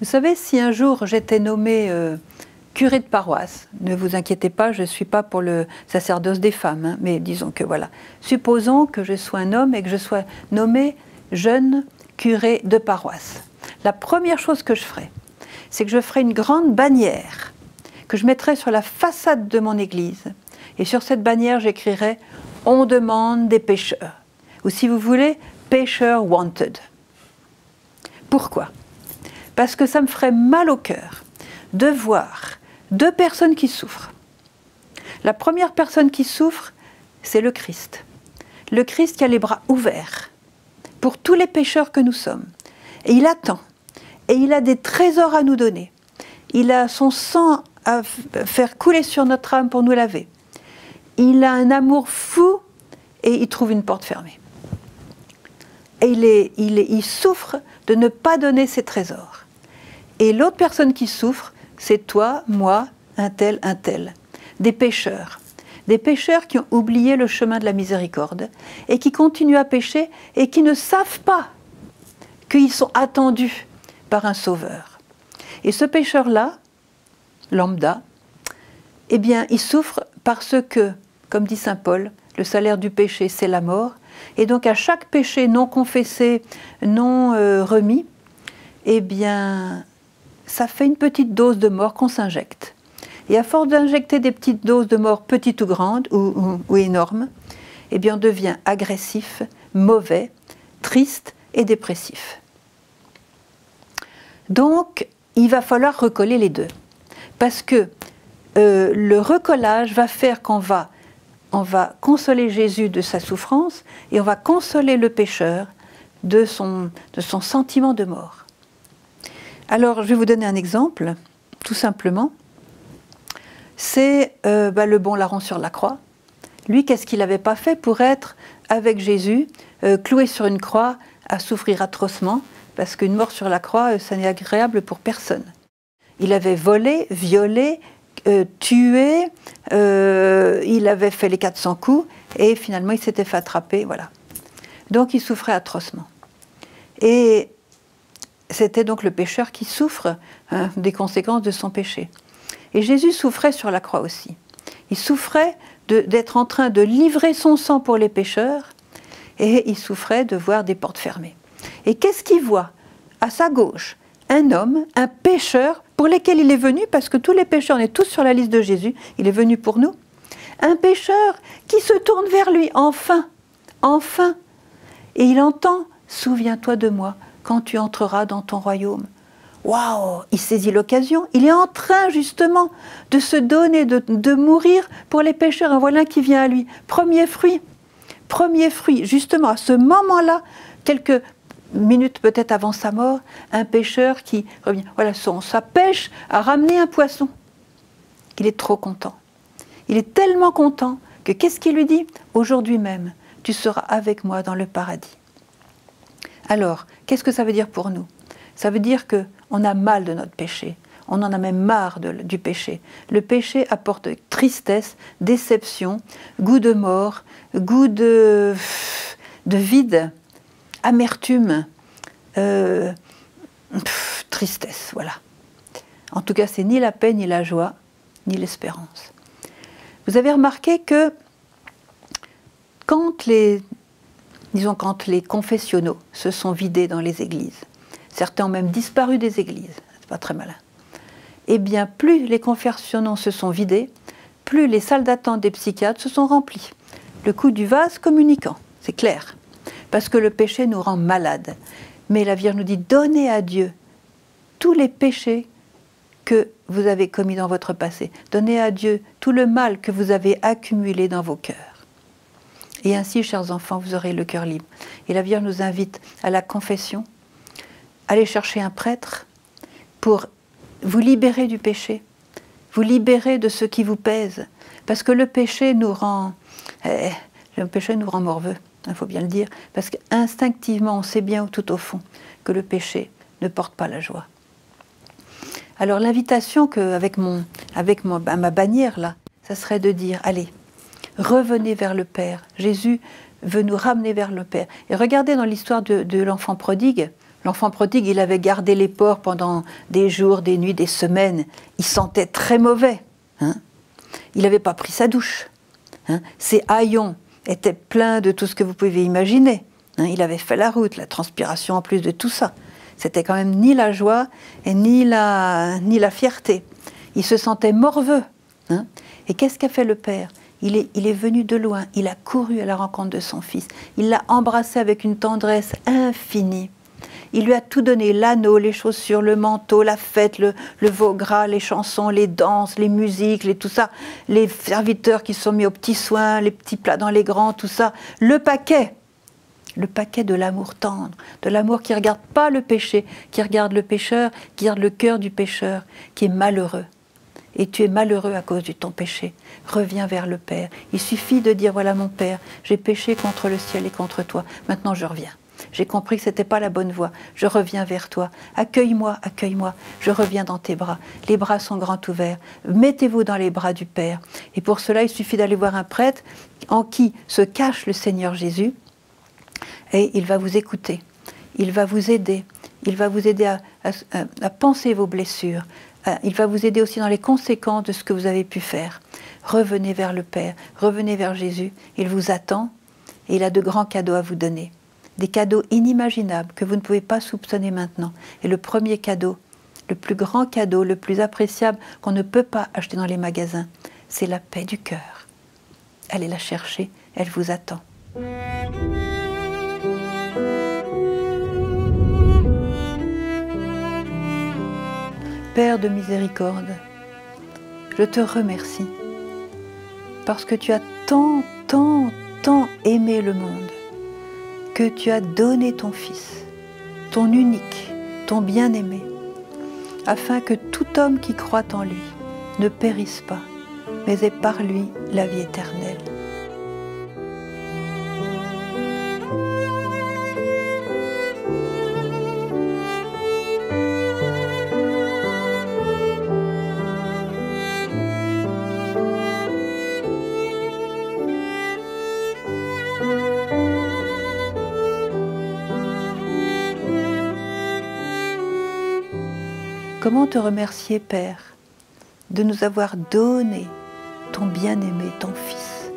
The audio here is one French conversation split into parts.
Vous savez, si un jour j'étais nommé euh, curé de paroisse, ne vous inquiétez pas, je ne suis pas pour le sacerdoce des femmes, hein, mais disons que voilà. Supposons que je sois un homme et que je sois nommé jeune curé de paroisse. La première chose que je ferai, c'est que je ferai une grande bannière que je mettrai sur la façade de mon église. Et sur cette bannière, j'écrirai On demande des pêcheurs. Ou si vous voulez, pêcheurs wanted. Pourquoi? Parce que ça me ferait mal au cœur de voir deux personnes qui souffrent. La première personne qui souffre, c'est le Christ. Le Christ qui a les bras ouverts pour tous les pécheurs que nous sommes. Et il attend. Et il a des trésors à nous donner. Il a son sang à faire couler sur notre âme pour nous laver. Il a un amour fou et il trouve une porte fermée. Et il, souffre de ne pas donner ses trésors. Et l'autre personne qui souffre, c'est toi, moi, un tel, un tel. Des pécheurs. Des pécheurs qui ont oublié le chemin de la miséricorde et qui continuent à pécher et qui ne savent pas qu'ils sont attendus par un sauveur. Et ce pécheur-là, lambda, eh bien, il souffre parce que, comme dit saint Paul, le salaire du péché, c'est la mort. Et donc, à chaque péché non confessé, non euh, remis, eh bien, ça fait une petite dose de mort qu'on s'injecte. Et à force d'injecter des petites doses de mort, petites ou grandes, ou, énormes, eh bien, on devient agressif, mauvais, triste et dépressif. Donc, il va falloir recoller les deux parce que euh, le recollage va faire qu'on va, on va consoler Jésus de sa souffrance et on va consoler le pécheur de son sentiment de mort. Alors, je vais vous donner un exemple, tout simplement. C'est euh, bah, le bon larron sur la croix. Lui, qu'est-ce qu'il n'avait pas fait pour être avec Jésus, euh, cloué sur une croix, à souffrir atrocement, parce qu'une mort sur la croix, ça n'est agréable pour personne. Il avait volé, violé, euh, tué, euh, il avait fait les 400 coups et finalement il s'était fait attraper, voilà. Donc il souffrait atrocement. Et c'était donc le pécheur qui souffre hein, des conséquences de son péché. Et Jésus souffrait sur la croix aussi. Il souffrait d'être en train de livrer son sang pour les pécheurs et il souffrait de voir des portes fermées. Et qu'est-ce qu'il voit À sa gauche, un homme, un pécheur, pour lesquels il est venu, parce que tous les pécheurs, on est tous sur la liste de Jésus, il est venu pour nous. Un pécheur qui se tourne vers lui, enfin, enfin, et il entend Souviens-toi de moi quand tu entreras dans ton royaume. Waouh Il saisit l'occasion. Il est en train justement de se donner, de, de mourir pour les pécheurs. Un voilà qui vient à lui. Premier fruit. Premier fruit. Justement, à ce moment-là, quelques minutes peut-être avant sa mort, un pêcheur qui revient. Voilà, son, sa pêche a ramené un poisson. Il est trop content. Il est tellement content que qu'est-ce qu'il lui dit? Aujourd'hui même, tu seras avec moi dans le paradis. Alors, qu'est-ce que ça veut dire pour nous? Ça veut dire que on a mal de notre péché. On en a même marre du péché. Le péché apporte tristesse, déception, goût de mort, goût de, de vide amertume, euh, tristesse, voilà. En tout cas, c'est ni la paix, ni la joie, ni l'espérance. Vous avez remarqué que quand les, disons, quand les confessionnaux se sont vidés dans les églises, certains ont même disparu des églises, c'est pas très malin. Eh bien, plus les confessionnaux se sont vidés, plus les salles d'attente des psychiatres se sont remplies. Le coup du vase communicant, c'est clair parce que le péché nous rend malades. Mais la Vierge nous dit, donnez à Dieu tous les péchés que vous avez commis dans votre passé. Donnez à Dieu tout le mal que vous avez accumulé dans vos cœurs. Et ainsi, chers enfants, vous aurez le cœur libre. Et la Vierge nous invite à la confession, allez chercher un prêtre pour vous libérer du péché, vous libérer de ce qui vous pèse, parce que le péché nous rend, eh, le péché nous rend morveux il faut bien le dire, parce qu'instinctivement, on sait bien tout au fond que le péché ne porte pas la joie. Alors l'invitation avec mon, avec ma bannière là, ça serait de dire allez, revenez vers le Père. Jésus veut nous ramener vers le Père. Et regardez dans l'histoire de, l'enfant prodigue, L'enfant prodigue, il avait gardé les porcs pendant des jours, des nuits, des semaines. Il sentait très mauvais. Hein. il n'avait pas pris sa douche. Hein. Ses haillons étaient pleins de tout ce que vous pouvez imaginer. Hein. il avait fait la route, la transpiration en plus de tout ça. C'était quand même ni la joie et ni la, ni la fierté. Il se sentait morveux. Et qu'est-ce qu'a fait le père? Il est, venu de loin, il a couru à la rencontre de son fils, il l'a embrassé avec une tendresse infinie. Il lui a tout donné, l'anneau, les chaussures, le manteau, la fête, le, veau gras, les chansons, les danses, les musiques, les, tout ça, les serviteurs qui sont mis aux petits soins, les petits plats dans les grands, tout ça, le paquet. Le paquet de l'amour tendre, de l'amour qui ne regarde pas le péché, qui regarde le pécheur, qui regarde le cœur du pécheur, qui est malheureux. Et tu es malheureux à cause de ton péché. Reviens vers le Père. Il suffit de dire, voilà mon Père, j'ai péché contre le ciel et contre toi. Maintenant je reviens. J'ai compris que ce n'était pas la bonne voie. Je reviens vers toi. Accueille-moi, accueille-moi. Je reviens dans tes bras. Les bras sont grands ouverts. Mettez-vous dans les bras du Père. Et pour cela, il suffit d'aller voir un prêtre en qui se cache le Seigneur Jésus. Et il va vous écouter. Il va vous aider. Il va vous aider à, penser vos blessures. Il va vous aider aussi dans les conséquences de ce que vous avez pu faire. Revenez vers le Père. Revenez vers Jésus. Il vous attend et il a de grands cadeaux à vous donner des cadeaux inimaginables que vous ne pouvez pas soupçonner maintenant. Et le premier cadeau, le plus grand cadeau, le plus appréciable qu'on ne peut pas acheter dans les magasins, c'est la paix du cœur. Allez la chercher, elle vous attend. Père de miséricorde, je te remercie parce que tu as tant, tant, tant aimé le monde que tu as donné ton Fils, ton unique, ton bien-aimé, afin que tout homme qui croit en lui ne périsse pas, mais ait par lui la vie éternelle. Comment te remercier, Père, de nous avoir donné ton bien-aimé, ton Fils,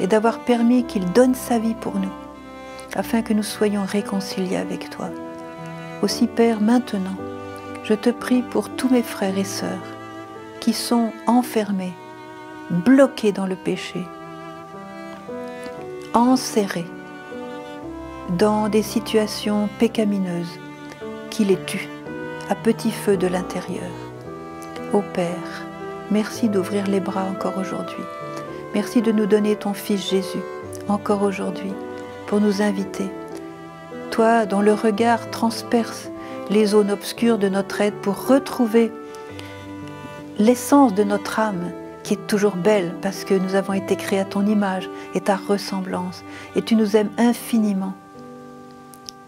et d'avoir permis qu'il donne sa vie pour nous, afin que nous soyons réconciliés avec toi. Aussi, Père, maintenant, je te prie pour tous mes frères et sœurs qui sont enfermés, bloqués dans le péché, enserrés dans des situations pécamineuses qui les tuent à petit feu de l'intérieur. Ô Père, merci d'ouvrir les bras encore aujourd'hui. Merci de nous donner ton Fils Jésus encore aujourd'hui pour nous inviter. Toi dont le regard transperce les zones obscures de notre aide pour retrouver l'essence de notre âme qui est toujours belle parce que nous avons été créés à ton image et ta ressemblance et tu nous aimes infiniment.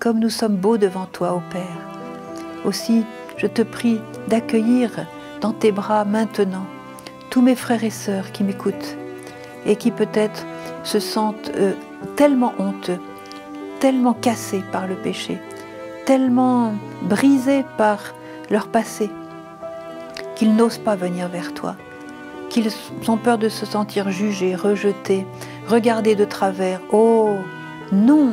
Comme nous sommes beaux devant toi, ô Père. Aussi, je te prie d'accueillir dans tes bras maintenant tous mes frères et sœurs qui m'écoutent et qui peut-être se sentent euh, tellement honteux, tellement cassés par le péché, tellement brisés par leur passé, qu'ils n'osent pas venir vers toi, qu'ils ont peur de se sentir jugés, rejetés, regardés de travers. Oh non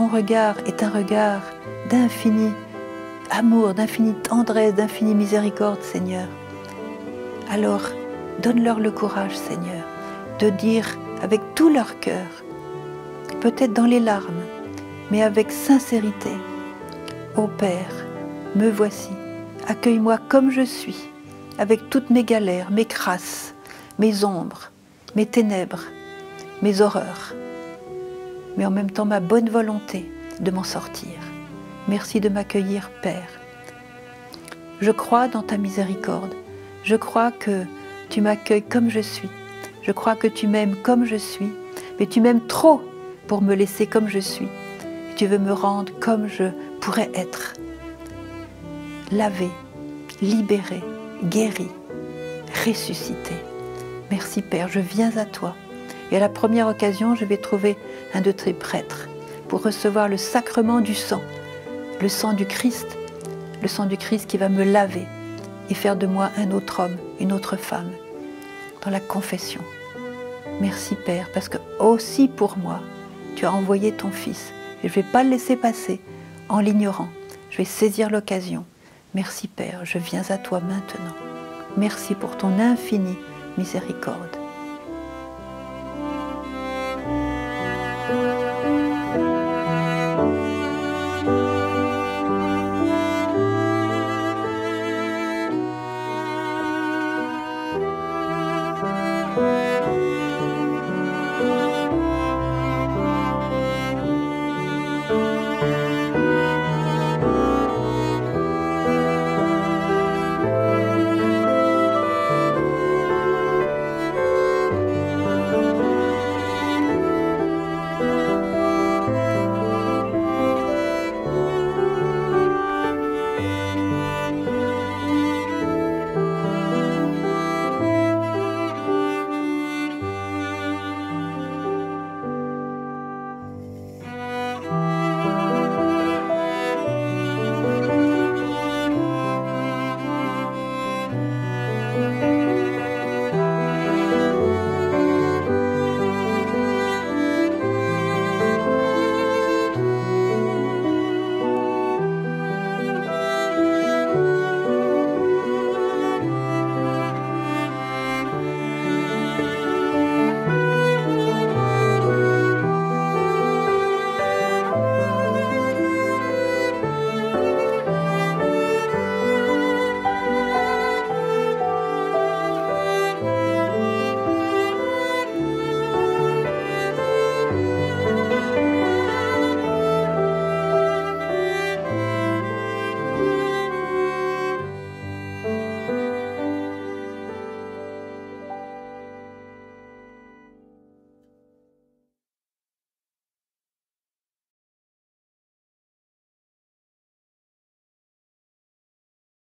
Ton regard est un regard d'infini amour, d'infinie tendresse, d'infinie miséricorde, Seigneur. Alors, donne-leur le courage, Seigneur, de dire avec tout leur cœur, peut-être dans les larmes, mais avec sincérité, Ô Père, me voici, accueille-moi comme je suis, avec toutes mes galères, mes crasses, mes ombres, mes ténèbres, mes horreurs, mais en même temps ma bonne volonté de m'en sortir. Merci de m'accueillir, Père. Je crois dans ta miséricorde. Je crois que tu m'accueilles comme je suis. Je crois que tu m'aimes comme je suis. Mais tu m'aimes trop pour me laisser comme je suis. tu veux me rendre comme je pourrais être. Lavé, libéré, guéri, ressuscité. Merci Père, je viens à toi. Et à la première occasion, je vais trouver un de tes prêtres pour recevoir le sacrement du sang, le sang du Christ, le sang du Christ qui va me laver et faire de moi un autre homme, une autre femme, dans la confession. Merci Père, parce que aussi pour moi, tu as envoyé ton Fils. Et je ne vais pas le laisser passer en l'ignorant. Je vais saisir l'occasion. Merci Père, je viens à toi maintenant. Merci pour ton infinie miséricorde.